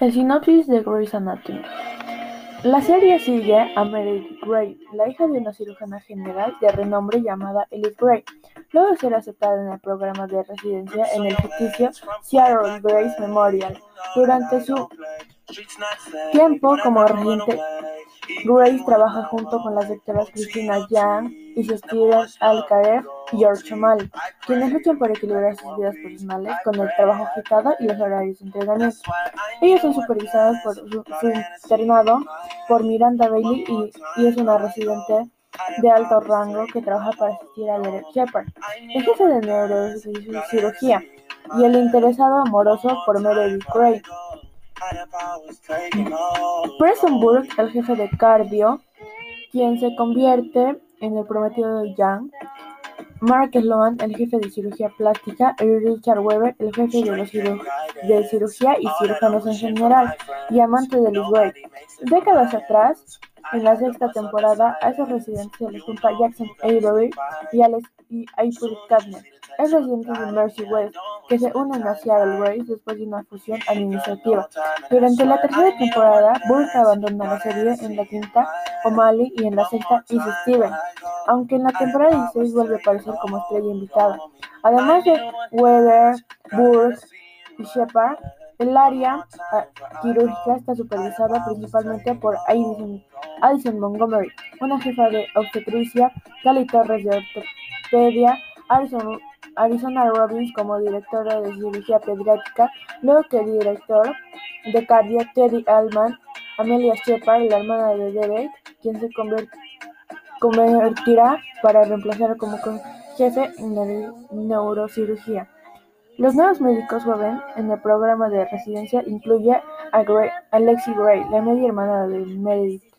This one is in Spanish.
El sinopsis de Grey's Anatomy. La serie sigue a Meredith Grey, la hija de una cirujana general de renombre llamada Elizabeth Grey, luego de ser aceptada en el programa de residencia en el ficticio Seattle Grace Memorial. Durante su tiempo como residente, Grace trabaja junto con las doctoras Christina Young y Steven Alcarer y George O'Malley, quienes luchan por equilibrar sus vidas personales con el trabajo agitado y los horarios de. Ellos son supervisados por su, internado por Miranda Bailey y, es una residente de alto rango que trabaja para asistir a Derek Shepard, el jefe de neurocirugía, y el interesado amoroso por Meredith Grey. Preston Burke, el jefe de cardio, quien se convierte en el prometido de Young, Mark Sloan, el jefe de cirugía plástica, y Richard Weber, el jefe de, los de cirugía y cirujanos en general, y amante de Liz Wade. Décadas atrás, en la sexta temporada, a esos residentes se les junta Jackson Avery y Alex y April es residente de Mercy West, que se unen a Seattle Grace después de una fusión administrativa. Durante la tercera temporada, Burke abandona la serie en la quinta, O'Malley, y en la sexta, Is Steven, aunque en la temporada 16 vuelve a aparecer como estrella invitada. Además de Weber, Burke y Shepard, el área ah, quirúrgica está supervisada principalmente por Addison, Montgomery, una jefa de obstetricia, Cali Torres de ortopedia, Arizona Robbins como directora de cirugía pediátrica, luego que director de cardio Teddy Allman, Amelia Shepard, la hermana de Derek, quien se convertirá para reemplazar como jefe en neurocirugía. Los nuevos médicos joven en el programa de residencia incluye a Lexi Gray, la media hermana de Meredith